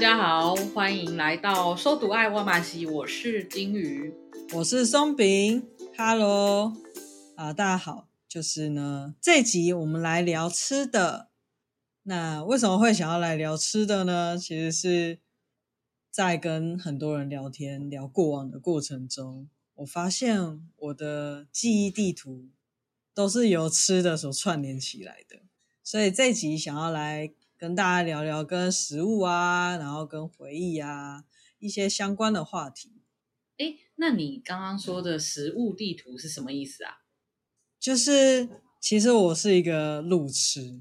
大家好，欢迎来到收读爱挖马西，我是金鱼，我是松饼，Hello，啊，大家好，就是呢，这集我们来聊吃的。那为什么会想要来聊吃的呢？其实是在跟很多人聊天，聊过往的过程中，我发现我的记忆地图都是由吃的所串联起来的，所以这集想要来。跟大家聊聊跟食物啊，然后跟回忆啊一些相关的话题。诶，那你刚刚说的食物地图是什么意思啊？就是其实我是一个路痴，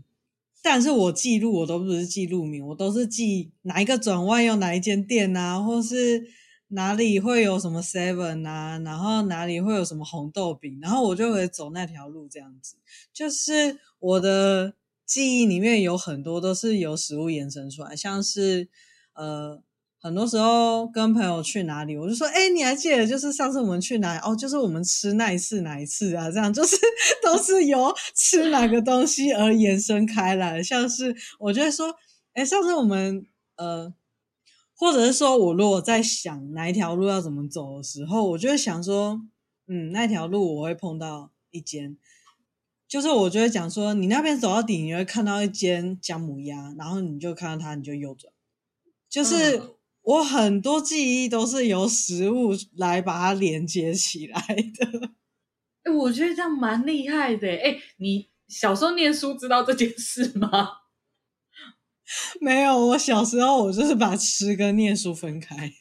但是我记录我都不是记路名，我都是记哪一个转弯有哪一间店啊，或是哪里会有什么 seven 啊，然后哪里会有什么红豆饼，然后我就会走那条路这样子。就是我的。记忆里面有很多都是由食物延伸出来，像是呃，很多时候跟朋友去哪里，我就说，哎，你还记得就是上次我们去哪里？哦，就是我们吃那一次哪一次啊？这样就是 都是由吃哪个东西而延伸开来，像是我就会说，哎，上次我们呃，或者是说我如果在想哪一条路要怎么走的时候，我就会想说，嗯，那条路我会碰到一间。就是我就会讲说，你那边走到底，你会看到一间姜母鸭，然后你就看到它，你就右转。就是我很多记忆都是由食物来把它连接起来的。哎，我觉得这样蛮厉害的。哎，你小时候念书知道这件事吗？没有，我小时候我就是把吃跟念书分开。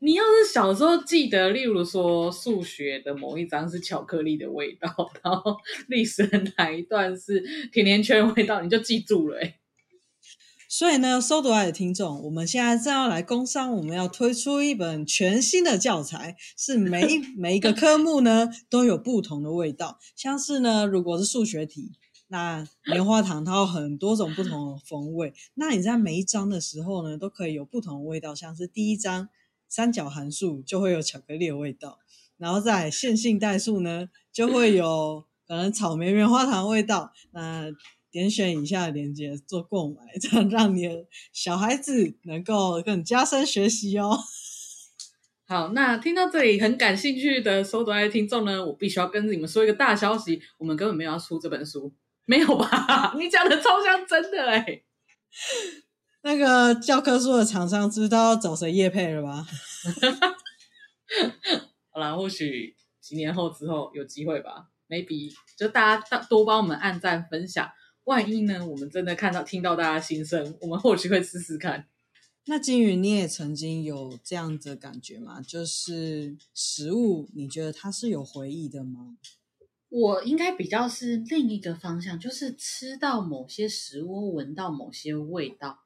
你要是小时候记得，例如说数学的某一章是巧克力的味道，然后历史的哪一段是甜甜圈味道，你就记住了。所以呢，收读爱的听众，我们现在正要来工商，我们要推出一本全新的教材，是每一每一个科目呢 都有不同的味道。像是呢，如果是数学题，那棉花糖它有很多种不同的风味，那你在每一章的时候呢，都可以有不同的味道。像是第一章。三角函数就会有巧克力的味道，然后在线性代数呢，就会有可能草莓棉花糖味道。那点选以下的链接做购买，这样让你小孩子能够更加深学习哦。好，那听到这里很感兴趣的收读爱听众呢，我必须要跟你们说一个大消息，我们根本没有要出这本书，没有吧？你讲的超像真的哎。那个教科书的厂商知道找谁业配了吧？好啦，或许几年后之后有机会吧，maybe 就大家多帮我们按赞分享，万一呢，我们真的看到听到大家心声，我们或许会试试看。那金鱼，你也曾经有这样的感觉吗？就是食物，你觉得它是有回忆的吗？我应该比较是另一个方向，就是吃到某些食物，闻到某些味道。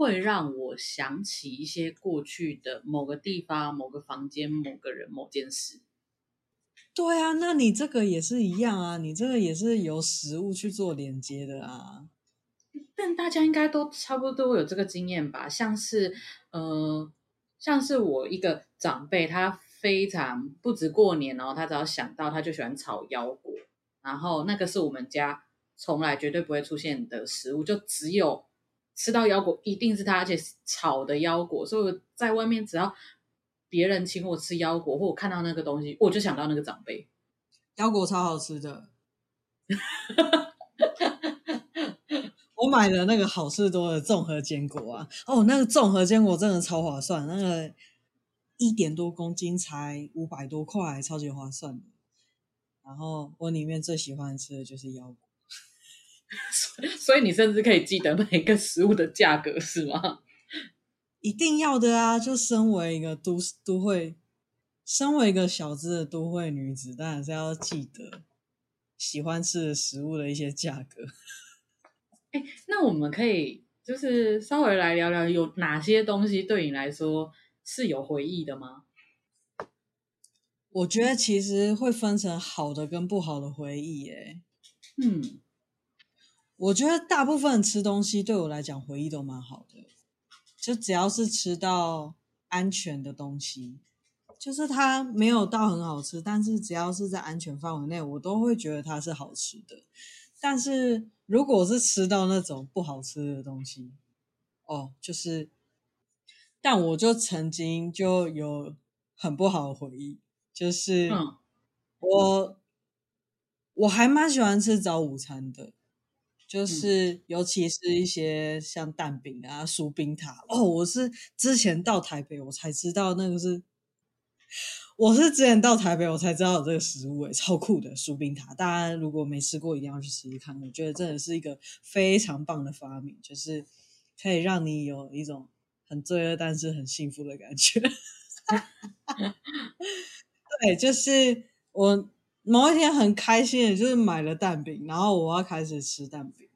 会让我想起一些过去的某个地方、某个房间、某个人、某件事。对啊，那你这个也是一样啊，你这个也是由食物去做连接的啊。但大家应该都差不多都有这个经验吧？像是，呃，像是我一个长辈，他非常不止过年哦，他只要想到他就喜欢炒腰果，然后那个是我们家从来绝对不会出现的食物，就只有。吃到腰果一定是他，而且炒的腰果，所以我在外面只要别人请我吃腰果，或我看到那个东西，我就想到那个长辈。腰果超好吃的，我买了那个好事多的综合坚果啊，哦，那个综合坚果真的超划算，那个一点多公斤才五百多块，超级划算。然后我里面最喜欢吃的就是腰果，所以你甚至可以记得每个食物的价格是吗？一定要的啊！就身为一个都都会，身为一个小资的都会女子，当然是要记得喜欢吃的食物的一些价格。哎，那我们可以就是稍微来聊聊，有哪些东西对你来说是有回忆的吗？我觉得其实会分成好的跟不好的回忆耶。嗯，我觉得大部分吃东西对我来讲回忆都蛮好的，就只要是吃到安全的东西，就是它没有到很好吃，但是只要是在安全范围内，我都会觉得它是好吃的。但是如果是吃到那种不好吃的东西，哦，就是，但我就曾经就有很不好的回忆。就是我，嗯、我还蛮喜欢吃早午餐的，就是尤其是一些像蛋饼啊、酥冰塔哦。我是之前到台北，我才知道那个是，我是之前到台北，我才知道有这个食物，诶，超酷的酥冰塔。大家如果没吃过，一定要去试试看。我觉得真的是一个非常棒的发明，就是可以让你有一种很罪恶但是很幸福的感觉。对，就是我某一天很开心的，就是买了蛋饼，然后我要开始吃蛋饼。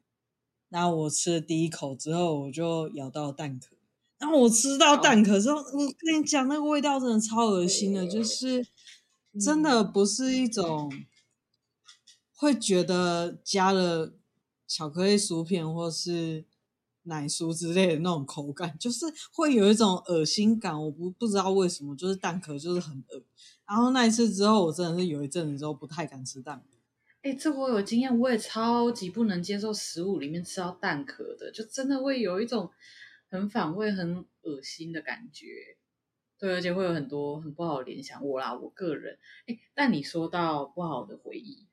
然后我吃了第一口之后，我就咬到蛋壳。然后我吃到蛋壳之后，我跟你讲，那个味道真的超恶心的，就是真的不是一种会觉得加了巧克力薯片或是奶酥之类的那种口感，就是会有一种恶心感。我不不知道为什么，就是蛋壳就是很恶。然后那一次之后，我真的是有一阵子之后不太敢吃蛋饼。哎，这我有经验，我也超级不能接受食物里面吃到蛋壳的，就真的会有一种很反胃、很恶心的感觉。对，而且会有很多很不好的联想。我啦，我个人，哎，但你说到不好的回忆，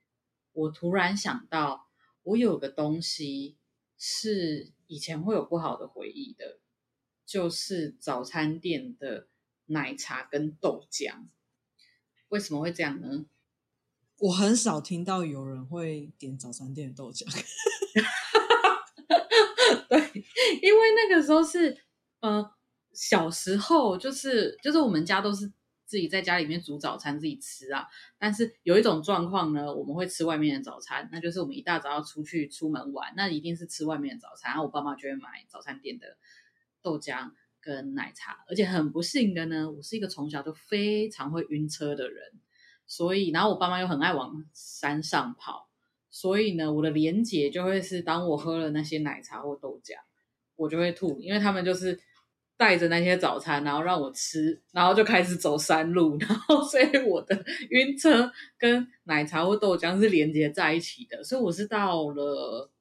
我突然想到，我有个东西是以前会有不好的回忆的，就是早餐店的奶茶跟豆浆。为什么会这样呢？我很少听到有人会点早餐店的豆浆。对，因为那个时候是呃小时候，就是就是我们家都是自己在家里面煮早餐自己吃啊。但是有一种状况呢，我们会吃外面的早餐，那就是我们一大早要出去出门玩，那一定是吃外面的早餐。然后我爸妈就会买早餐店的豆浆。跟奶茶，而且很不幸的呢，我是一个从小就非常会晕车的人，所以，然后我爸妈又很爱往山上跑，所以呢，我的连结就会是，当我喝了那些奶茶或豆浆，我就会吐，因为他们就是带着那些早餐，然后让我吃，然后就开始走山路，然后所以我的晕车跟奶茶或豆浆是连结在一起的，所以我是到了，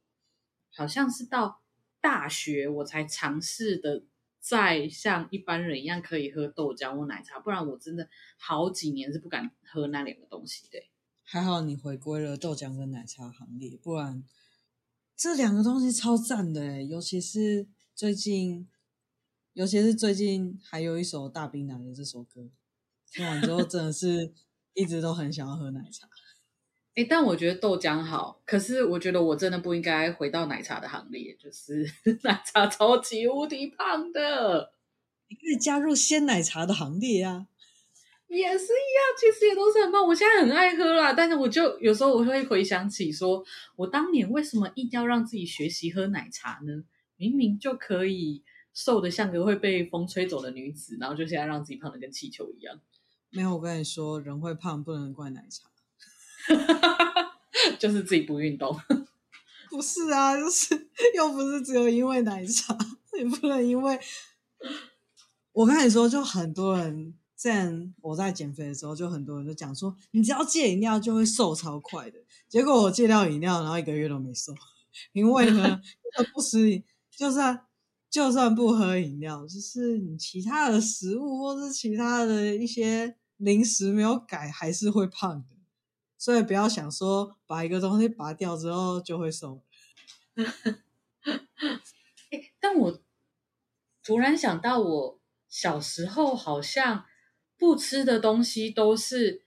好像是到大学我才尝试的。再像一般人一样可以喝豆浆或奶茶，不然我真的好几年是不敢喝那两个东西的。还好你回归了豆浆跟奶茶行列，不然这两个东西超赞的，尤其是最近，尤其是最近还有一首大冰奶的这首歌，听完之后真的是一直都很想要喝奶茶。哎，但我觉得豆浆好，可是我觉得我真的不应该回到奶茶的行列，就是 奶茶超级无敌胖的。你可以加入鲜奶茶的行列啊，也是一样，其实也都是很胖。我现在很爱喝啦，但是我就有时候我会回想起说，说我当年为什么一定要让自己学习喝奶茶呢？明明就可以瘦的像个会被风吹走的女子，然后就现在让自己胖的跟气球一样。没有，我跟你说，人会胖不能怪奶茶。就是自己不运动，不是啊，就是 又不是只有因为奶茶，也不能因为。我跟你说，就很多人，在我在减肥的时候，就很多人就讲说，你只要戒饮料就会瘦超快的。结果我戒掉饮料，然后一个月都没瘦，因为呢，不吃，就算就算不喝饮料，就是你其他的食物或是其他的一些零食没有改，还是会胖的。所以不要想说把一个东西拔掉之后就会瘦。欸，但我突然想到，我小时候好像不吃的东西都是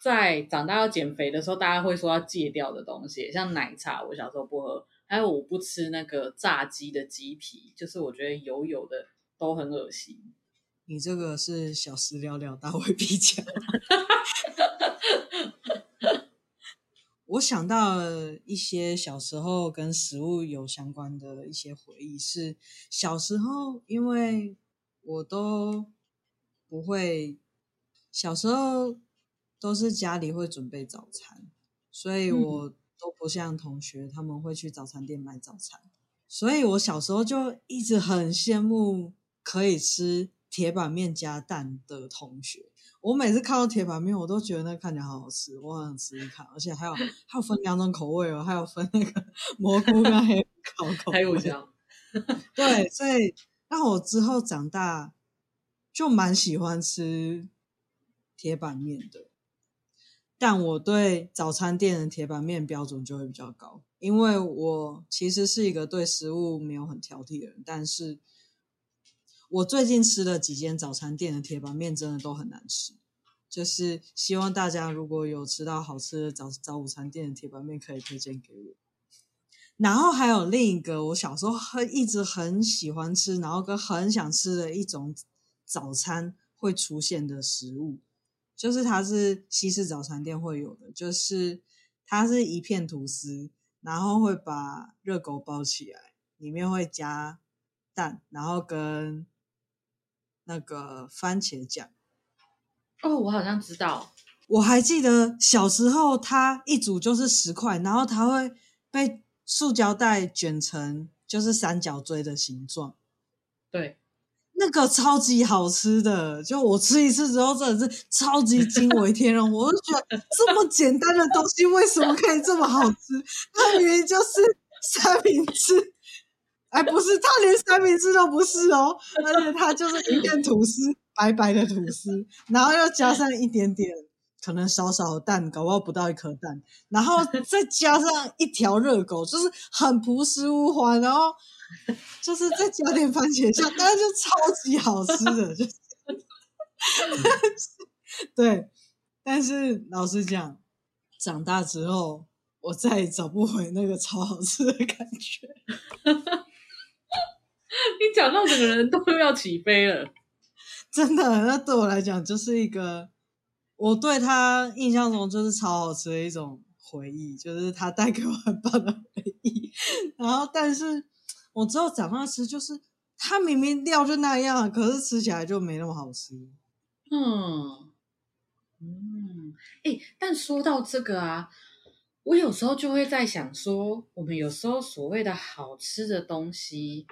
在长大要减肥的时候，大家会说要戒掉的东西，像奶茶，我小时候不喝，还有我不吃那个炸鸡的鸡皮，就是我觉得油油的都很恶心。你这个是小时了了，大未必佳。我想到了一些小时候跟食物有相关的一些回忆，是小时候，因为我都不会，小时候都是家里会准备早餐，所以我都不像同学他们会去早餐店买早餐，所以我小时候就一直很羡慕可以吃铁板面加蛋的同学。我每次看到铁板面，我都觉得那看起来好好吃，我好想吃一看。而且还有还有分两种口味哦，还有分那个 蘑菇跟黑烤口味。还有。对，所以那我之后长大就蛮喜欢吃铁板面的，但我对早餐店的铁板面标准就会比较高，因为我其实是一个对食物没有很挑剔的人，但是。我最近吃了几间早餐店的铁板面，真的都很难吃。就是希望大家如果有吃到好吃的早早午餐店的铁板面，可以推荐给我。然后还有另一个，我小时候很一直很喜欢吃，然后跟很想吃的一种早餐会出现的食物，就是它是西式早餐店会有的，就是它是一片吐司，然后会把热狗包起来，里面会加蛋，然后跟那个番茄酱哦，我好像知道。我还记得小时候，它一组就是十块，然后它会被塑胶袋卷成就是三角锥的形状。对，那个超级好吃的，就我吃一次之后，真的是超级惊为天人。我就觉得 这么简单的东西，为什么可以这么好吃？它明明就是三明治。哎，不是，它连三明治都不是哦，而且它就是一片吐司，白白的吐司，然后又加上一点点，可能少少的蛋，搞不好不到一颗蛋，然后再加上一条热狗，就是很朴实无华，然后就是再加点番茄酱，但是就超级好吃的，就是，对，但是老实讲，长大之后我再也找不回那个超好吃的感觉。你讲到整个人都要起飞了，真的。那对我来讲，就是一个我对他印象中就是超好吃的一种回忆，就是他带给我很棒的回忆。然后，但是我之后长大吃，就是他明明料就那样，可是吃起来就没那么好吃。嗯嗯，哎、欸，但说到这个啊，我有时候就会在想说，我们有时候所谓的好吃的东西。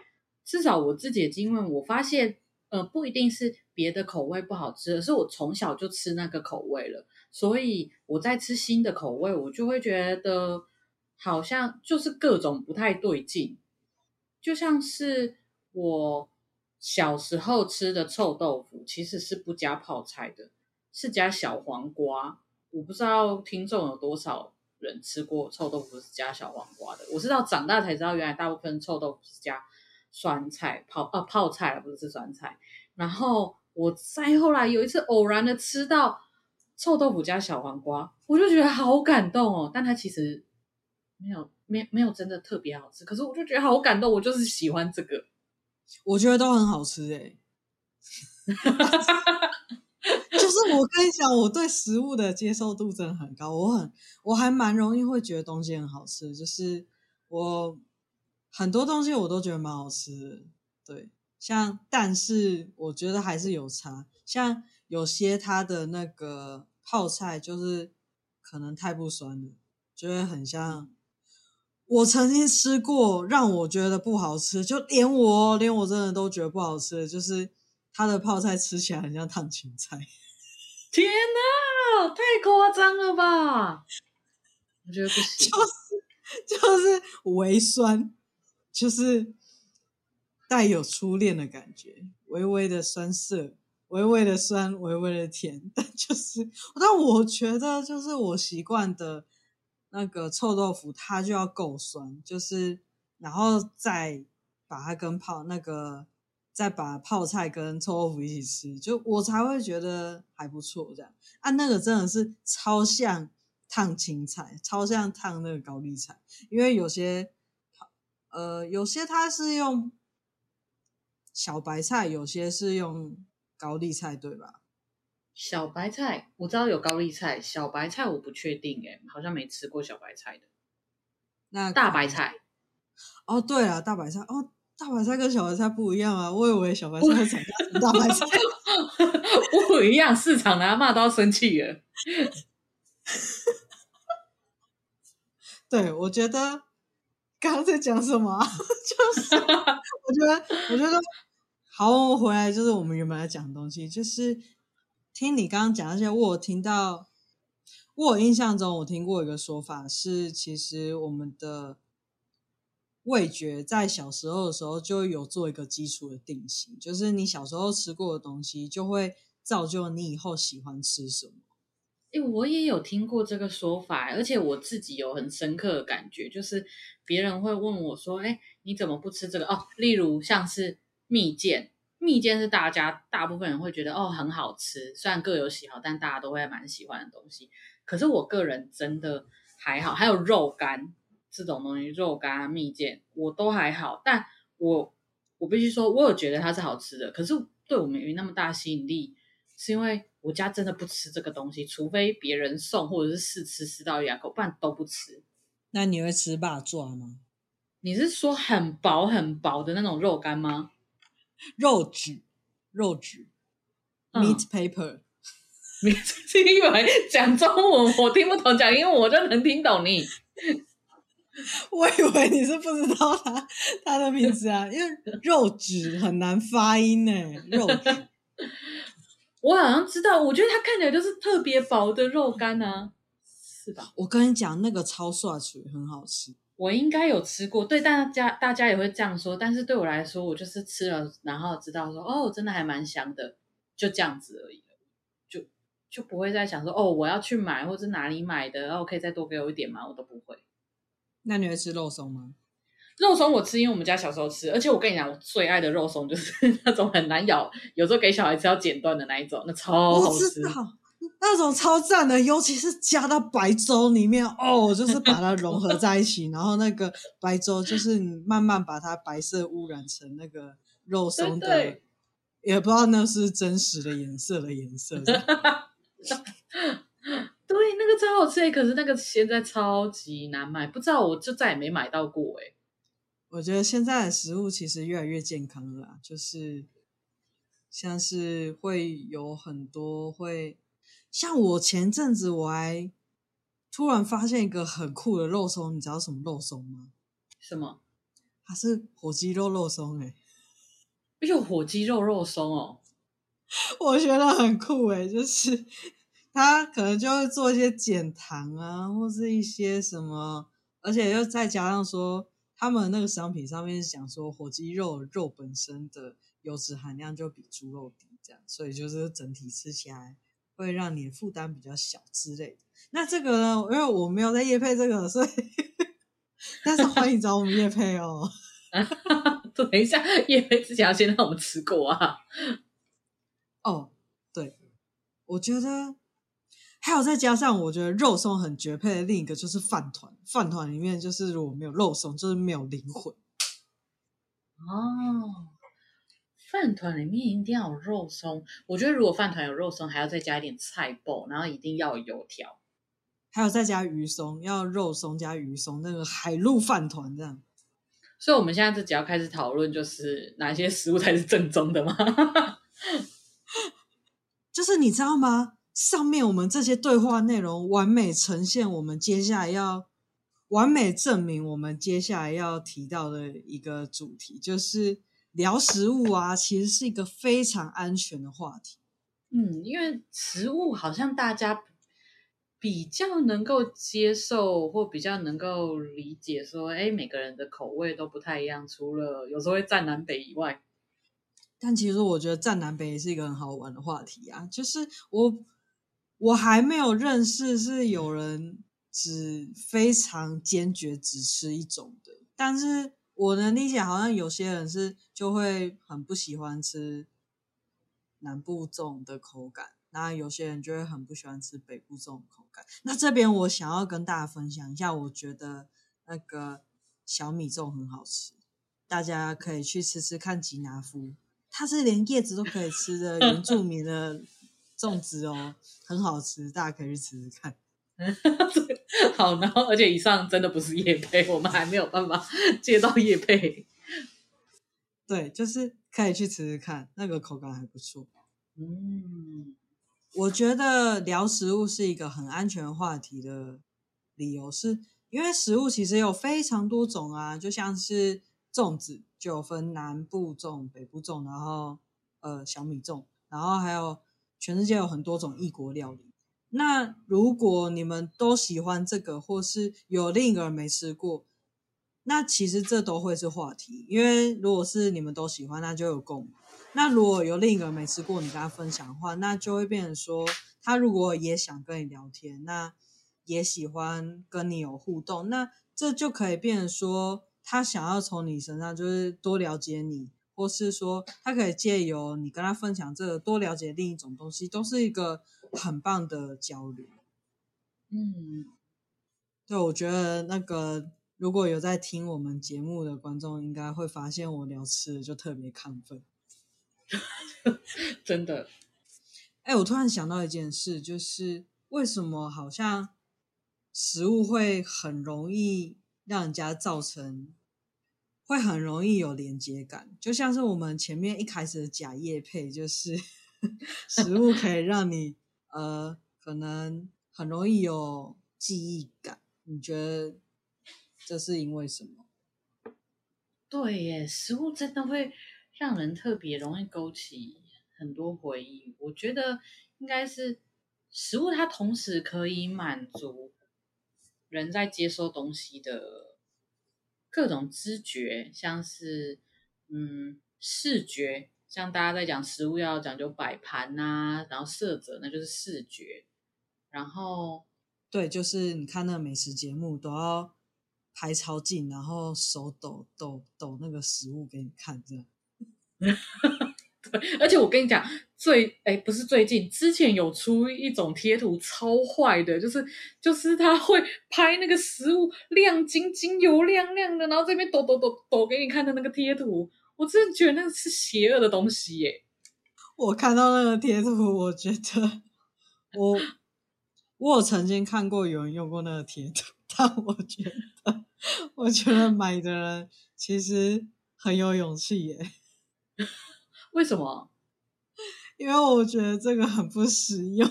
至少我自己的经验，我发现，呃，不一定是别的口味不好吃，而是我从小就吃那个口味了，所以我在吃新的口味，我就会觉得好像就是各种不太对劲。就像是我小时候吃的臭豆腐，其实是不加泡菜的，是加小黄瓜。我不知道听众有多少人吃过臭豆腐是加小黄瓜的，我是到长大才知道，原来大部分臭豆腐是加。酸菜泡啊泡菜不是吃酸菜。然后我再后来有一次偶然的吃到臭豆腐加小黄瓜，我就觉得好感动哦。但它其实没有没没有真的特别好吃，可是我就觉得好感动，我就是喜欢这个。我觉得都很好吃哎。就是我跟你讲，我对食物的接受度真的很高，我很我还蛮容易会觉得东西很好吃，就是我。很多东西我都觉得蛮好吃的，对，像但是我觉得还是有差，像有些它的那个泡菜就是可能太不酸了，就会很像我曾经吃过让我觉得不好吃，就连我连我真的都觉得不好吃的，就是它的泡菜吃起来很像烫青菜。天哪，太夸张了吧？我觉得不行，就是就是微酸。就是带有初恋的感觉，微微的酸涩，微微的酸，微微的甜，但 就是，但我觉得就是我习惯的那个臭豆腐，它就要够酸，就是然后再把它跟泡那个再把泡菜跟臭豆腐一起吃，就我才会觉得还不错。这样啊，那个真的是超像烫青菜，超像烫那个高丽菜，因为有些呃有些它是用小白菜，有些是用高丽菜，对吧？小白菜我知道有高丽菜，小白菜我不确定诶，好像没吃过小白菜的。那大白菜哦，对了，大白菜哦。大白菜跟小白菜不一样啊！我以为小白菜会长大白菜，不一样。市场的阿嬷都要生气了。对，我觉得刚刚在讲什么、啊？就是 我觉得，我觉得好，我们回来就是我们原本要讲的东西，就是听你刚刚讲那些，我有听到，我有印象中我听过一个说法是，其实我们的。味觉在小时候的时候就有做一个基础的定型，就是你小时候吃过的东西，就会造就你以后喜欢吃什么。我也有听过这个说法，而且我自己有很深刻的感觉，就是别人会问我说：“诶、欸，你怎么不吃这个？”哦，例如像是蜜饯，蜜饯是大家大部分人会觉得哦很好吃，虽然各有喜好，但大家都会蛮喜欢的东西。可是我个人真的还好，还有肉干。这种东西，肉干、蜜饯，我都还好。但我我必须说，我有觉得它是好吃的。可是对我没那么大吸引力，是因为我家真的不吃这个东西，除非别人送或者是试吃吃到一两口，不然都不吃。那你会吃霸爪吗？你是说很薄很薄的那种肉干吗？肉纸，肉纸、嗯、，meat paper。你是以为讲中文我听不懂，讲英文我就能听懂你。我以为你是不知道他他的名字啊，因为肉纸很难发音呢。肉纸，我好像知道，我觉得它看起来就是特别薄的肉干啊，是吧？我跟你讲，那个超涮嘴，很好吃。我应该有吃过，对大家大家也会这样说，但是对我来说，我就是吃了，然后知道说，哦，真的还蛮香的，就这样子而已，就就不会再想说，哦，我要去买，或者哪里买的，然后可以再多给我一点吗？我都不会。那你会吃肉松吗？肉松我吃，因为我们家小时候吃，而且我跟你讲，我最爱的肉松就是那种很难咬，有时候给小孩吃要剪断的那一种，那超好吃。那种超赞的，尤其是加到白粥里面哦，就是把它融合在一起，然后那个白粥就是你慢慢把它白色污染成那个肉松的，也不知道那是真实的颜色的颜色。对，那个超好吃，可是那个现在超级难买，不知道我就再也没买到过哎。我觉得现在的食物其实越来越健康了啦，就是像是会有很多会，像我前阵子我还突然发现一个很酷的肉松，你知道什么肉松吗？什么？它是火鸡肉肉松哎，有火鸡肉肉松哦，我觉得很酷哎，就是。它可能就会做一些减糖啊，或是一些什么，而且又再加上说，他们那个商品上面讲说，火鸡肉肉本身的油脂含量就比猪肉低，这样，所以就是整体吃起来会让你的负担比较小之类的。那这个呢，因为我没有在夜配这个，所以，但是欢迎找我们夜配哦。等一下，夜配之前要先让我们吃过啊。哦，对，我觉得。还有再加上，我觉得肉松很绝配的另一个就是饭团。饭团里面就是如果没有肉松，就是没有灵魂。哦，饭团里面一定要有肉松。我觉得如果饭团有肉松，还要再加一点菜脯，然后一定要有油条，还有再加鱼松，要肉松加鱼松，那个海陆饭团这样。所以我们现在就只要开始讨论，就是哪些食物才是正宗的吗？就是你知道吗？上面我们这些对话内容完美呈现我们接下来要完美证明我们接下来要提到的一个主题，就是聊食物啊，其实是一个非常安全的话题。嗯，因为食物好像大家比较能够接受，或比较能够理解，说，哎，每个人的口味都不太一样，除了有时候会站南北以外，但其实我觉得站南北也是一个很好玩的话题啊，就是我。我还没有认识是有人只非常坚决只吃一种的，但是我能理解，好像有些人是就会很不喜欢吃南部粽的口感，那有些人就会很不喜欢吃北部粽的口感。那这边我想要跟大家分享一下，我觉得那个小米粽很好吃，大家可以去吃吃看吉拿夫，它是连叶子都可以吃的原住民的粽子哦，很好吃，大家可以去吃吃看。好，然后而且以上真的不是叶配，我们还没有办法接到叶配。对，就是可以去吃吃看，那个口感还不错。嗯，我觉得聊食物是一个很安全话题的理由是，是因为食物其实有非常多种啊，就像是粽子就有分南部粽、北部粽，然后呃小米粽，然后还有全世界有很多种异国料理。那如果你们都喜欢这个，或是有另一个人没吃过，那其实这都会是话题。因为如果是你们都喜欢，那就有共鸣。那如果有另一个人没吃过，你跟他分享的话，那就会变成说，他如果也想跟你聊天，那也喜欢跟你有互动，那这就可以变成说，他想要从你身上就是多了解你。或是说，他可以借由你跟他分享这个，多了解另一种东西，都是一个很棒的交流。嗯，对，我觉得那个如果有在听我们节目的观众，应该会发现我聊吃的就特别亢奋。真的，哎，我突然想到一件事，就是为什么好像食物会很容易让人家造成。会很容易有连接感，就像是我们前面一开始的假叶配，就是 食物可以让你呃，可能很容易有记忆感。你觉得这是因为什么？对耶，食物真的会让人特别容易勾起很多回忆。我觉得应该是食物，它同时可以满足人在接收东西的。各种知觉，像是嗯视觉，像大家在讲食物要讲究摆盘呐，然后色泽，那就是视觉。然后对，就是你看那个美食节目都要拍超近，然后手抖抖抖那个食物给你看，这样。而且我跟你讲。最哎，不是最近，之前有出一种贴图超坏的，就是就是他会拍那个食物亮晶晶、油亮亮的，然后这边抖抖抖抖给你看的那个贴图，我真的觉得那是邪恶的东西耶。我看到那个贴图，我觉得我我有曾经看过有人用过那个贴图，但我觉得我觉得买的人其实很有勇气耶。为什么？因为我觉得这个很不实用，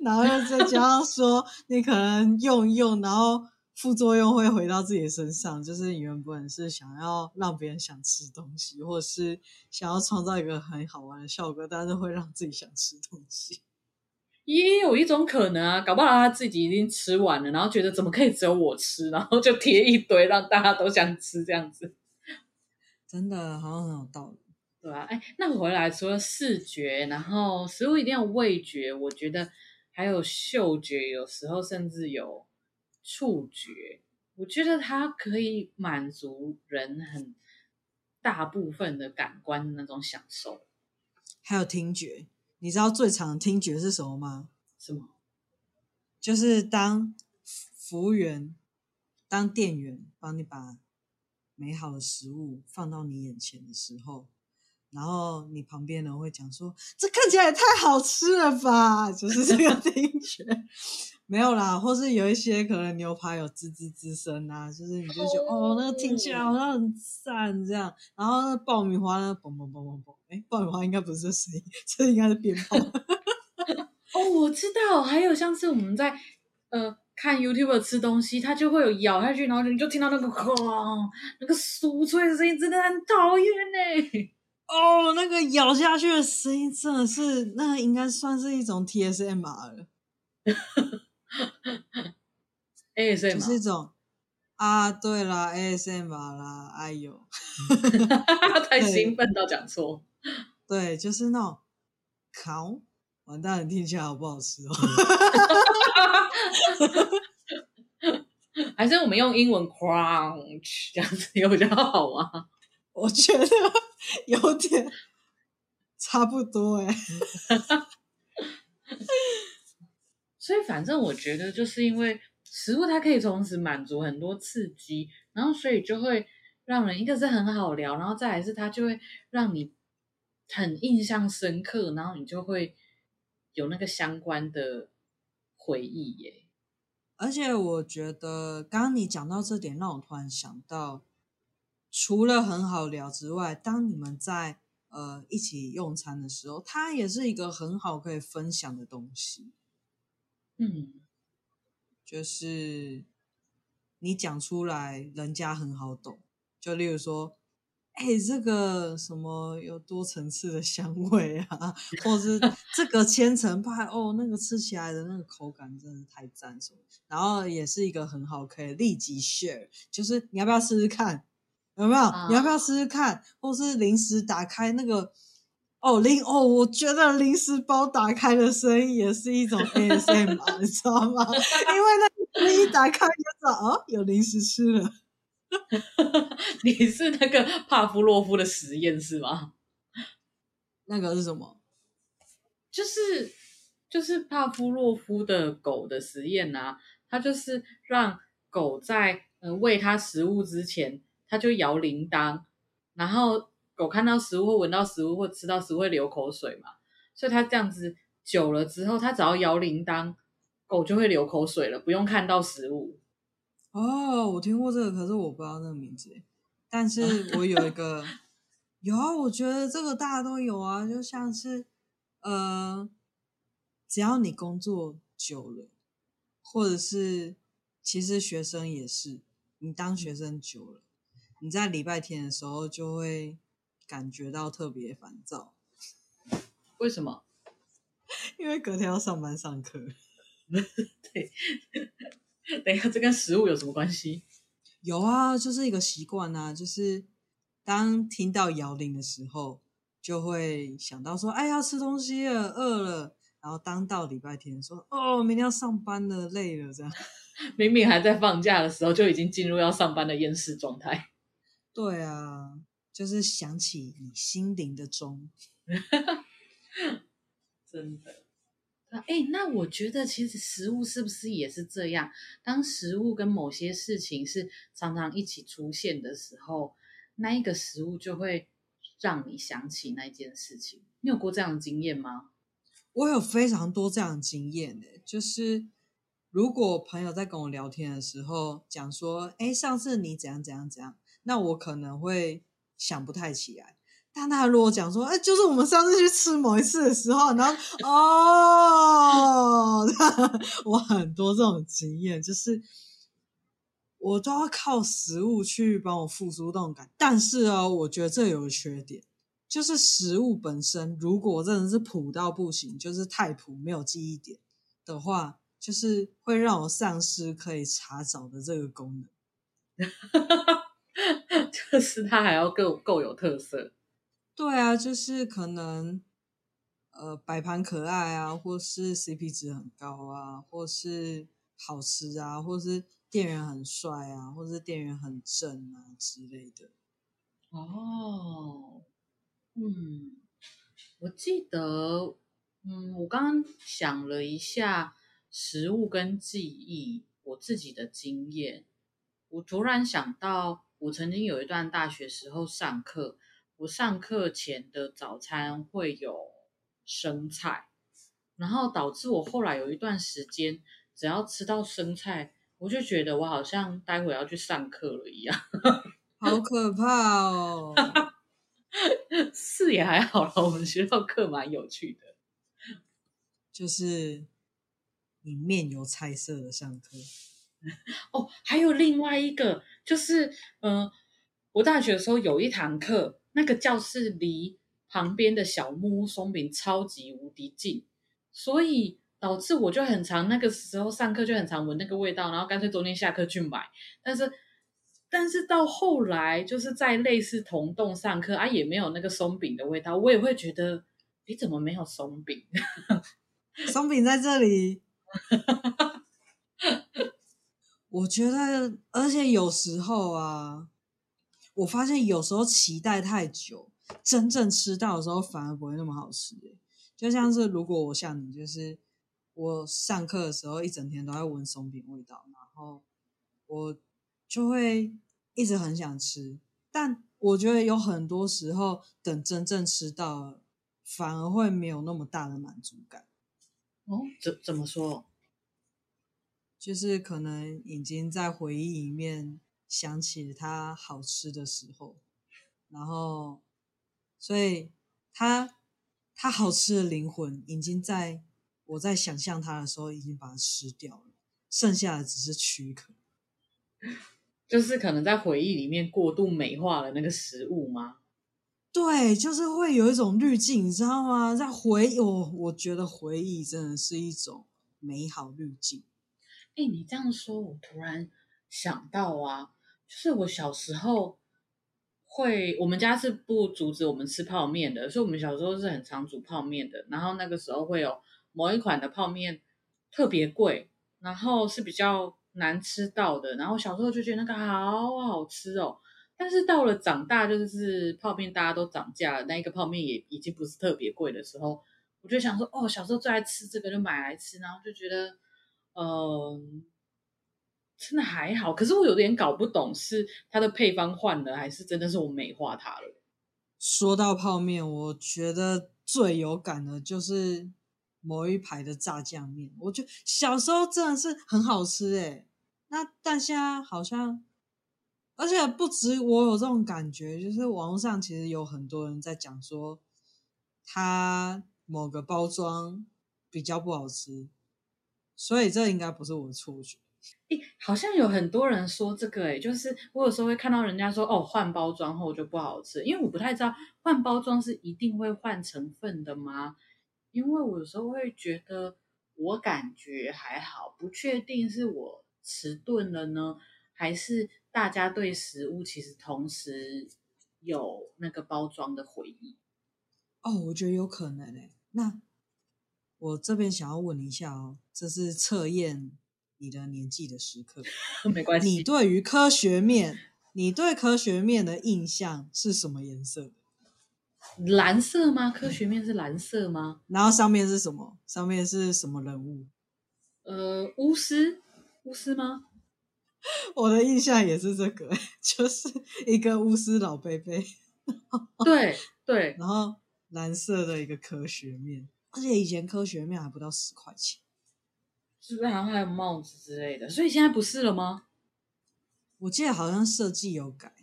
然后又再加上说 你可能用一用，然后副作用会回到自己的身上，就是你原本是想要让别人想吃东西，或者是想要创造一个很好玩的效果，但是会让自己想吃东西。也有一种可能啊，搞不好他自己已经吃完了，然后觉得怎么可以只有我吃，然后就贴一堆让大家都想吃这样子。真的好像很有道理。对啊，哎，那回来除了视觉，然后食物一定要味觉，我觉得还有嗅觉，有时候甚至有触觉。我觉得它可以满足人很大部分的感官的那种享受。还有听觉，你知道最常的听觉是什么吗？什么？就是当服务员、当店员帮你把美好的食物放到你眼前的时候。然后你旁边人会讲说：“这看起来也太好吃了吧！”就是这个听觉，没有啦，或是有一些可能牛排有滋滋滋声啊，就是你就觉得哦，那个听起来好像很赞这样。然后那爆米花呢，嘣嘣嘣嘣嘣，哎，爆米花应该不是这声音，这应该是鞭炮。哦，我知道，还有像是我们在呃看 YouTube 吃东西，它就会有咬下去，然后你就听到那个哐，那个酥脆的声音，真的很讨厌呢。哦，那个咬下去的声音真的是，那个应该算是一种 TSMR 了。ASMR 就是一种啊，对啦，ASMR 啦，哎呦，太兴奋到讲错。对，就是那种烤，完蛋，你听起来好不好吃哦？还是我们用英文 crunch 这样子有比较好吗？我觉得 有点差不多哎。所以反正我觉得就是因为食物它可以同时满足很多刺激，然后所以就会让人一个是很好聊，然后再来是它就会让你很印象深刻，然后你就会有那个相关的回忆耶。而且我觉得刚刚你讲到这点，让我突然想到，除了很好聊之外，当你们在呃一起用餐的时候，它也是一个很好可以分享的东西。嗯，就是你讲出来，人家很好懂。就例如说，哎、欸，这个什么有多层次的香味啊，或者是 这个千层派哦，那个吃起来的那个口感真的是太赞什么。然后也是一个很好可以立即 share，就是你要不要试试看？有没有？啊、你要不要试试看？或是临时打开那个。哦，零哦，我觉得零食包打开的声音也是一种 ASMR，你知道吗？因为那个一打开就知道哦，有零食吃了。你是那个帕夫洛夫的实验是吗？那个是什么？就是就是帕夫洛夫的狗的实验啊，他就是让狗在嗯喂它食物之前，他就摇铃铛，然后。狗看到食物或闻到食物或吃到食物会流口水嘛，所以它这样子久了之后，它只要摇铃铛，狗就会流口水了，不用看到食物。哦，我听过这个，可是我不知道那个名字。但是 我有一个，有啊，我觉得这个大家都有啊，就像是呃，只要你工作久了，或者是其实学生也是，你当学生久了，你在礼拜天的时候就会。感觉到特别烦躁，为什么？因为隔天要上班上课。对，等一下，这跟食物有什么关系？有啊，就是一个习惯啊，就是当听到摇铃的时候，就会想到说：“哎，要吃东西了，饿了。”然后当到礼拜天说：“哦，明天要上班了，累了。”这样，明明还在放假的时候，就已经进入要上班的厌世状态。对啊。就是想起你心灵的钟，真的。哎、欸，那我觉得其实食物是不是也是这样？当食物跟某些事情是常常一起出现的时候，那一个食物就会让你想起那件事情。你有过这样的经验吗？我有非常多这样的经验的，就是如果朋友在跟我聊天的时候讲说：“哎、欸，上次你怎样怎样怎样”，那我可能会。想不太起来，但他如果讲说，哎，就是我们上次去吃某一次的时候，然后 哦，我很多这种经验，就是我都要靠食物去帮我复苏这种感。但是哦，我觉得这有个缺点，就是食物本身如果真的是普到不行，就是太普没有记忆点的话，就是会让我丧失可以查找的这个功能。就是它还要够够有特色，对啊，就是可能呃摆盘可爱啊，或是 CP 值很高啊，或是好吃啊，或是店员很帅啊，或是店员很正啊之类的。哦，嗯，我记得，嗯，我刚刚想了一下食物跟记忆，我自己的经验，我突然想到。我曾经有一段大学时候上课，我上课前的早餐会有生菜，然后导致我后来有一段时间，只要吃到生菜，我就觉得我好像待会要去上课了一样，好可怕哦！是也还好啦，我们学校课蛮有趣的，就是你面有菜色的上课。哦，还有另外一个。就是，嗯、呃，我大学的时候有一堂课，那个教室离旁边的小木屋松饼超级无敌近，所以导致我就很常那个时候上课就很常闻那个味道，然后干脆中间下课去买。但是，但是到后来就是在类似同栋上课啊，也没有那个松饼的味道，我也会觉得，你怎么没有松饼？松饼在这里。我觉得，而且有时候啊，我发现有时候期待太久，真正吃到的时候反而不会那么好吃。就像是如果我像你，就是我上课的时候一整天都在闻松饼味道，然后我就会一直很想吃，但我觉得有很多时候等真正吃到了，反而会没有那么大的满足感。哦，怎怎么说？就是可能已经在回忆里面想起它好吃的时候，然后，所以它它好吃的灵魂已经在我在想象它的时候已经把它吃掉了，剩下的只是躯壳。就是可能在回忆里面过度美化了那个食物吗？对，就是会有一种滤镜，你知道吗？在回忆，我我觉得回忆真的是一种美好滤镜。哎，你这样说，我突然想到啊，就是我小时候会，我们家是不阻止我们吃泡面的，所以我们小时候是很常煮泡面的。然后那个时候会有某一款的泡面特别贵，然后是比较难吃到的。然后小时候就觉得那个好好吃哦。但是到了长大，就是泡面大家都涨价了，那一个泡面也已经不是特别贵的时候，我就想说，哦，小时候最爱吃这个，就买来吃，然后就觉得。嗯，真的还好，可是我有点搞不懂，是它的配方换了，还是真的是我美化它了？说到泡面，我觉得最有感的就是某一排的炸酱面，我觉得小时候真的是很好吃诶。那但现在好像，而且不止我有这种感觉，就是网络上其实有很多人在讲说，它某个包装比较不好吃。所以这应该不是我的错觉。诶，好像有很多人说这个，诶，就是我有时候会看到人家说，哦，换包装后就不好吃，因为我不太知道换包装是一定会换成分的吗？因为我有时候会觉得，我感觉还好，不确定是我迟钝了呢，还是大家对食物其实同时有那个包装的回忆。哦，我觉得有可能诶，那。我这边想要问一下哦，这是测验你的年纪的时刻。没关系。你对于科学面，你对科学面的印象是什么颜色？蓝色吗？科学面是蓝色吗？然后上面是什么？上面是什么人物？呃，巫师，巫师吗？我的印象也是这个，就是一个巫师老贝贝。对对，然后蓝色的一个科学面。而且以前科学面还不到十块钱，是不是好像还有帽子之类的？所以现在不是了吗？我记得好像设计有改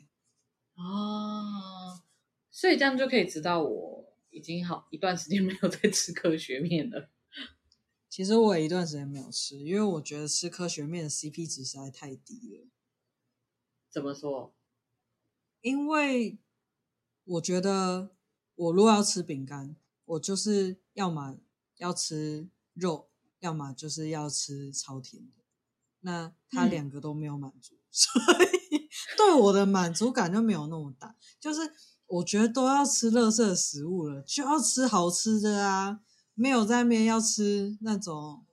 啊，所以这样就可以知道我已经好一段时间没有在吃科学面了。其实我也一段时间没有吃，因为我觉得吃科学面的 CP 值实在太低了。怎么说？因为我觉得我如果要吃饼干。我就是要么要吃肉，要么就是要吃超甜的，那他两个都没有满足，嗯、所以对我的满足感就没有那么大。就是我觉得都要吃垃圾食物了，就要吃好吃的啊，没有在面要吃那种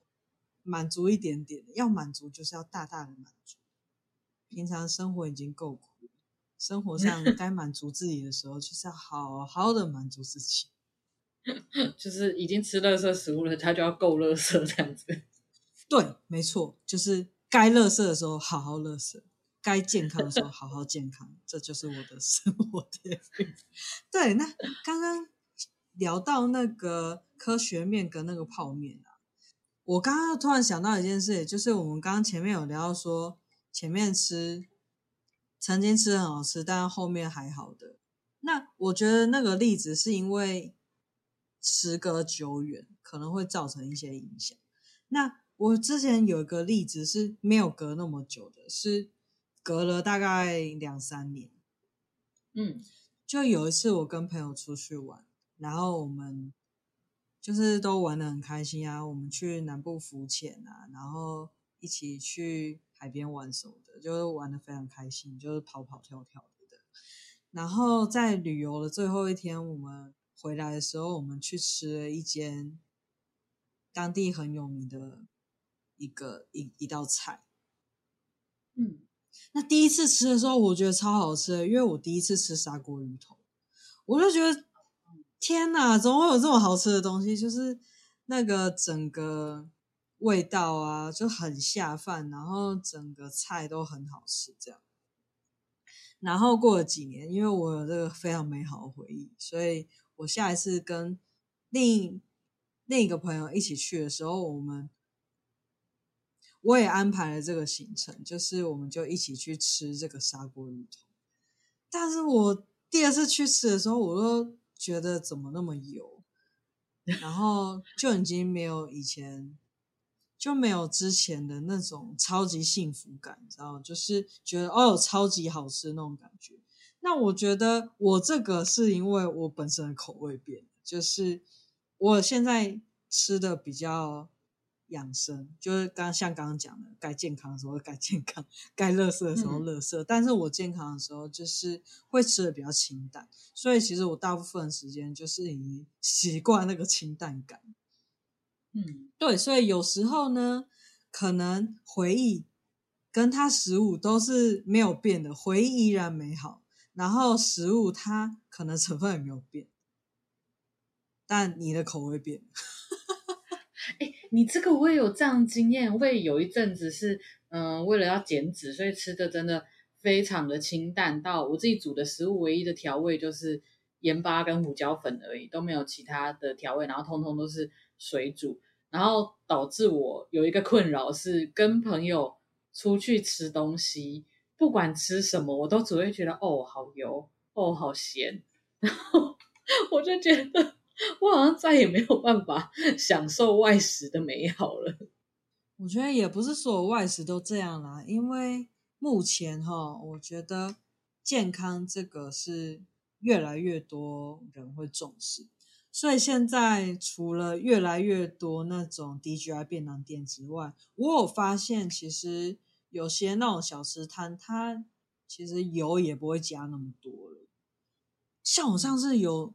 满足一点点的，要满足就是要大大的满足。平常生活已经够苦，生活上 该满足自己的时候，就是要好好的满足自己。就是已经吃垃圾食物了，他就要够垃圾这样子。对，没错，就是该垃圾的时候好好垃圾，该健康的时候好好健康，这就是我的生活点。对，那刚刚聊到那个科学面跟那个泡面啊，我刚刚突然想到一件事，就是我们刚刚前面有聊到说，前面吃曾经吃很好吃，但后面还好的。那我觉得那个例子是因为。时隔久远，可能会造成一些影响。那我之前有一个例子是没有隔那么久的，是隔了大概两三年。嗯，就有一次我跟朋友出去玩，然后我们就是都玩得很开心啊。我们去南部浮潜啊，然后一起去海边玩什么的，就是玩得非常开心，就是跑跑跳跳的。然后在旅游的最后一天，我们。回来的时候，我们去吃了一间当地很有名的一个一一道菜。嗯，那第一次吃的时候，我觉得超好吃的，因为我第一次吃砂锅鱼头，我就觉得天哪，怎么会有这么好吃的东西？就是那个整个味道啊，就很下饭，然后整个菜都很好吃，这样。然后过了几年，因为我有这个非常美好的回忆，所以我下一次跟另另一个朋友一起去的时候，我们我也安排了这个行程，就是我们就一起去吃这个砂锅鱼头。但是我第二次去吃的时候，我都觉得怎么那么油，然后就已经没有以前。就没有之前的那种超级幸福感，你知道？就是觉得哦，超级好吃那种感觉。那我觉得我这个是因为我本身的口味变，就是我现在吃的比较养生，就是刚像刚刚讲的，该健康的时候 该健康，该乐色的时候乐色。嗯。但是我健康的时候就是会吃的比较清淡，所以其实我大部分时间就是已经 习惯那个清淡感。嗯，对，所以有时候呢，可能回忆跟他食物都是没有变的，回忆依然美好。然后食物它可能成分也没有变，但你的口味变。哎，你这个我也有这样经验，我也有一阵子是，嗯、呃，为了要减脂，所以吃的真的非常的清淡，到我自己煮的食物唯一的调味就是盐巴跟胡椒粉而已，都没有其他的调味，然后通通都是。水煮，然后导致我有一个困扰是跟朋友出去吃东西，不管吃什么，我都只会觉得哦好油，哦好咸，然后我就觉得我好像再也没有办法 享受外食的美好了。我觉得也不是所有外食都这样啦，因为目前哈，我觉得健康这个是越来越多人会重视。所以现在除了越来越多那种 DGI 便当店之外，我有发现其实有些那种小吃摊，它其实油也不会加那么多了。像我上次有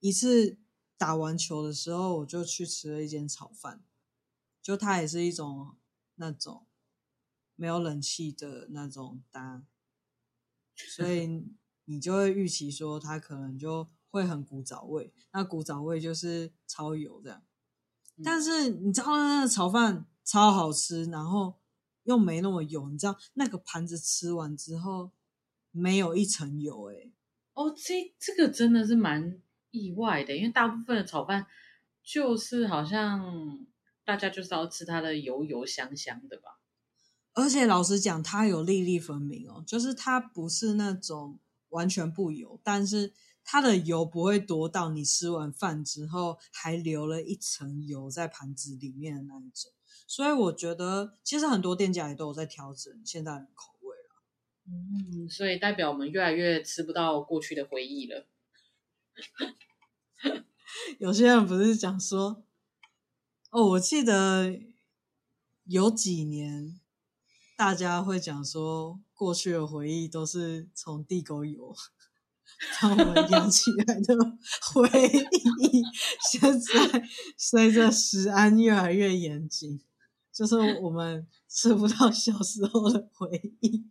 一次打完球的时候，我就去吃了一间炒饭，就它也是一种那种没有冷气的那种搭，所以 你就会预期说它可能就。会很古早味，那古早味就是超油这样。嗯、但是你知道那个炒饭超好吃，然后又没那么油。你知道那个盘子吃完之后没有一层油哎、欸。哦，这这个真的是蛮意外的，因为大部分的炒饭就是好像大家就是要吃它的油油香香的吧。而且老实讲，它有粒粒分明哦，就是它不是那种完全不油，但是。它的油不会多到你吃完饭之后还留了一层油在盘子里面的那一种，所以我觉得其实很多店家也都有在调整现在的口味了。嗯，所以代表我们越来越吃不到过去的回忆了。有些人不是讲说，哦，我记得有几年大家会讲说，过去的回忆都是从地沟油。让我们养起来的回忆，现在随着食安越来越严谨，就是我们吃不到小时候的回忆。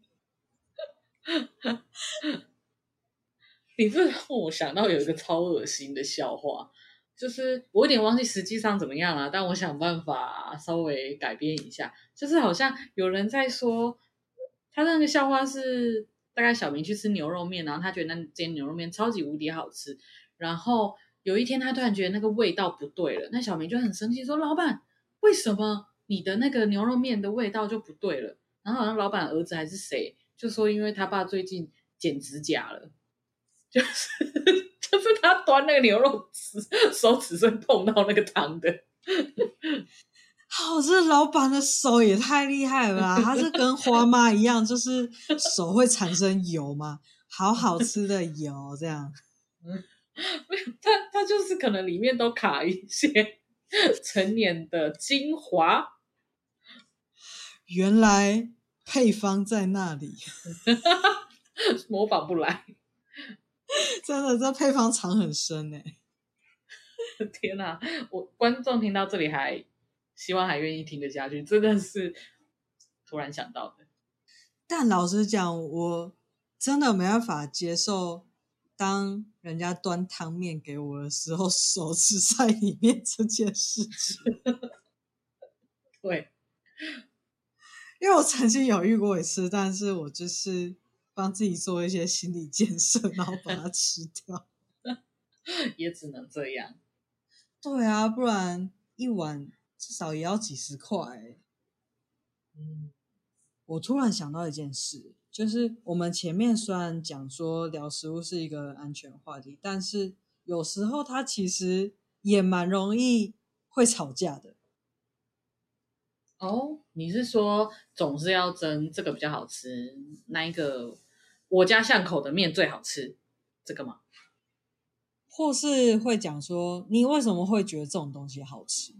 你这让我想到有一个超恶心的笑话，就是我有点忘记实际上怎么样了，但我想办法稍微改编一下，就是好像有人在说，他那个笑话是。大概小明去吃牛肉面，然后他觉得那间牛肉面超级无敌好吃。然后有一天他突然觉得那个味道不对了，那小明就很生气说：“老板，为什么你的那个牛肉面的味道就不对了？”然后好像老板儿子还是谁就说：“因为他爸最近剪指甲了，就是 就是他端那个牛肉吃手指是碰到那个汤的。”好，这老板的手也太厉害了吧！他是跟花妈一样，就是手会产生油吗？好好吃的油，这样。嗯，他他就是可能里面都卡一些 成年的精华。原来配方在那里，模仿不来。真的，这配方藏很深呢！天哪，我观众听到这里还。希望还愿意听得下去，真的是突然想到的。但老实讲，我真的没办法接受，当人家端汤面给我的时候，手指在里面这件事情。对，因为我曾经有遇过一次，但是我就是帮自己做一些心理建设，然后把它吃掉。也只能这样。对啊，不然一碗至少也要几十块。嗯。我突然想到一件事，就是我们前面虽然讲说聊食物是一个安全话题，但是有时候它其实也蛮容易会吵架的。哦，你是说总是要争这个比较好吃，那一个我家巷口的面最好吃，这个吗？或是会讲说你为什么会觉得这种东西好吃？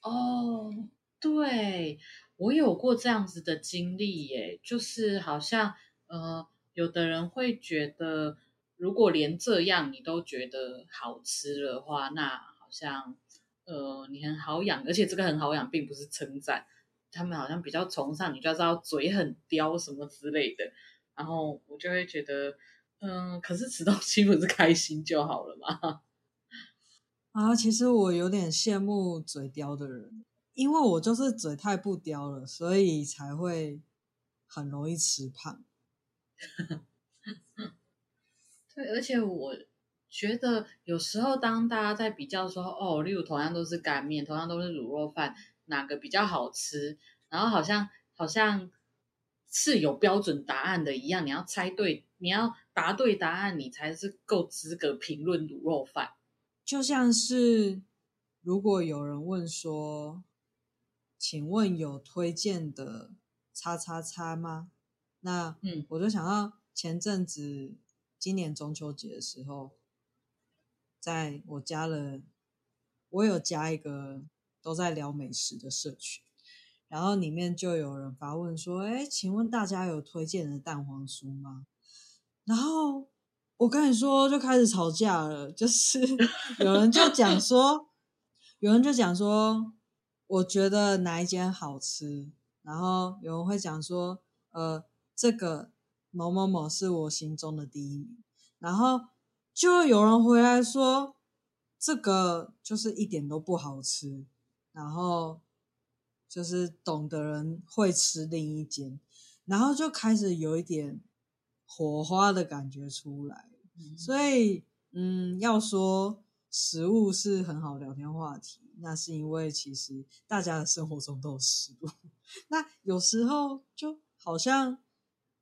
哦，对。我有过这样子的经历耶，就是好像呃，有的人会觉得，如果连这样你都觉得好吃的话，那好像呃，你很好养，而且这个很好养并不是称赞，他们好像比较崇尚你，就要知道嘴很刁什么之类的，然后我就会觉得，嗯、呃，可是吃东西不是开心就好了嘛？啊，其实我有点羡慕嘴刁的人。因为我就是嘴太不刁了，所以才会很容易吃胖。对，而且我觉得有时候当大家在比较说，哦，例如同样都是干面，同样都是卤肉饭，哪个比较好吃？然后好像好像是有标准答案的一样，你要猜对，你要答对答案，你才是够资格评论卤肉饭。就像是如果有人问说。请问有推荐的叉叉叉吗？那嗯，我就想到前阵子今年中秋节的时候，在我加了，我有加一个都在聊美食的社群，然后里面就有人发问说：“哎，请问大家有推荐的蛋黄酥吗？”然后我跟你说，就开始吵架了，就是 有人就讲说，有人就讲说。我觉得哪一间好吃，然后有人会讲说，呃，这个某某某是我心中的第一名，然后就有人回来说，这个就是一点都不好吃，然后就是懂的人会吃另一间，然后就开始有一点火花的感觉出来，嗯，所以，嗯，要说食物是很好聊天话题。那是因为其实大家的生活中都有食物，那有时候就好像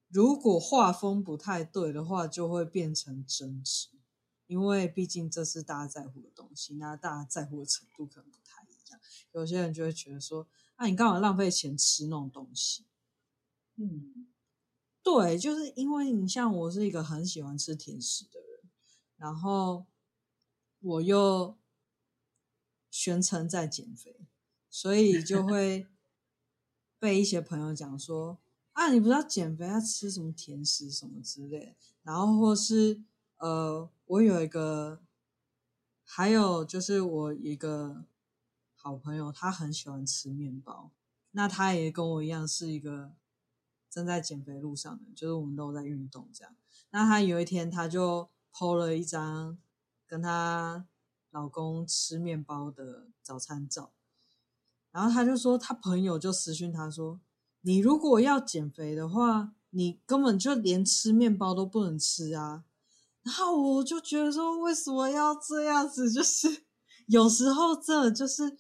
如果画风不太对的话，就会变成争执，因为毕竟这是大家在乎的东西，那大家在乎的程度可能。有些人就会觉得说，啊，你干嘛浪费钱吃那种东西？嗯，对，就是因为你像我是一个很喜欢吃甜食的人，然后我又。宣称在减肥，所以就会 被一些朋友讲说：“啊，你不是要减肥，要吃什么甜食什么之类。”然后或是呃，我有一个，还有就是我一个好朋友，他很喜欢吃面包，那他也跟我一样是一个正在减肥路上的，就是我们都在运动这样。那他有一天他就 po 了一张跟他。老公吃面包的早餐照，然后他就说，他朋友就私讯他说：“你如果要减肥的话，你根本就连吃面包都不能吃啊。”然后我就觉得说，为什么要这样子？就是 有时候真的就是，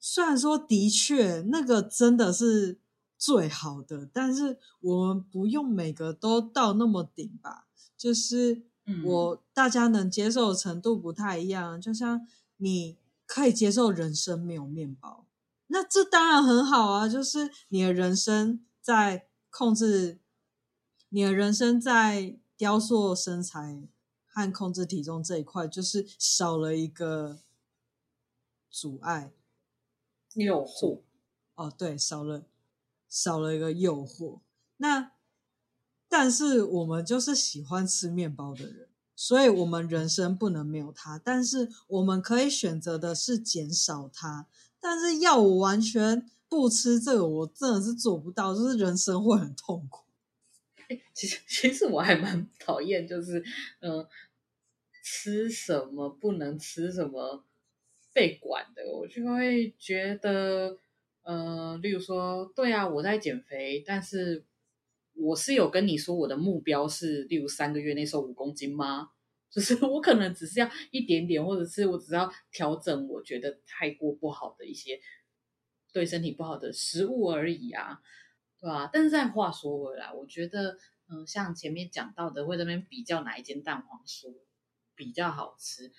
虽然说的确那个真的是最好的，但是我们不用每个都到那么顶吧，就是。我大家能接受的程度不太一样，就像你可以接受人生没有面包，那这当然很好啊。就是你的人生在控制，你的人生在雕塑身材和控制体重这一块，就是少了一个阻碍，诱惑。哦，对，少了少了一个诱惑。那。但是我们就是喜欢吃面包的人，所以我们人生不能没有它。但是我们可以选择的是减少它。但是要我完全不吃这个，我真的是做不到，就是人生会很痛苦。欸、其实其实我还蛮讨厌，就是嗯、呃，吃什么不能吃什么被管的，我就会觉得，呃，例如说，对啊，我在减肥，但是我是有跟你说我的目标是，例如三个月内瘦五公斤吗？就是我可能只是要一点点，或者是我只要调整我觉得太过不好的一些对身体不好的食物而已啊。对啊，但是再话说回来，我觉得，嗯，像前面讲到的，会在那边比较哪一间蛋黄酥比较好吃。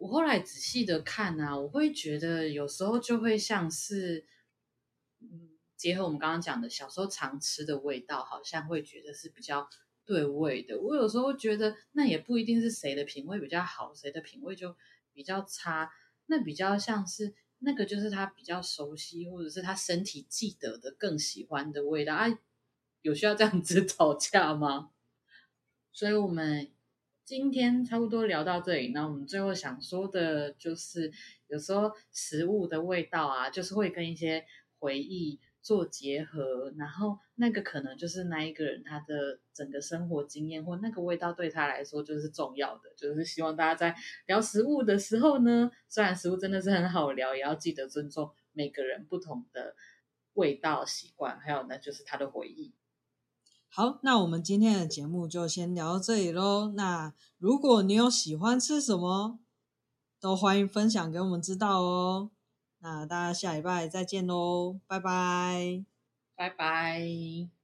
我后来仔细的看啊，我会觉得有时候就会像是，嗯，结合我们刚刚讲的小时候常吃的味道，好像会觉得是比较对味的。我有时候觉得，那也不一定是谁的品味比较好，谁的品味就比较差，那比较像是。那个就是他比较熟悉，或者是他身体记得的更喜欢的味道啊，有需要这样子 吵架吗？所以我们今天差不多聊到这里，那我们最后想说的就是，有时候食物的味道啊，就是会跟一些回忆。做结合，然后那个可能就是那一个人他的整个生活经验或那个味道对他来说就是重要的，就是希望大家在聊食物的时候呢，虽然食物真的是很好聊，也要记得尊重每个人不同的味道习惯，还有那就是他的回忆。好，那我们今天的节目就先聊到这里喽。那如果你有喜欢吃什么，都欢迎分享给我们知道哦。那大家下礼拜再见喽，拜拜，拜拜。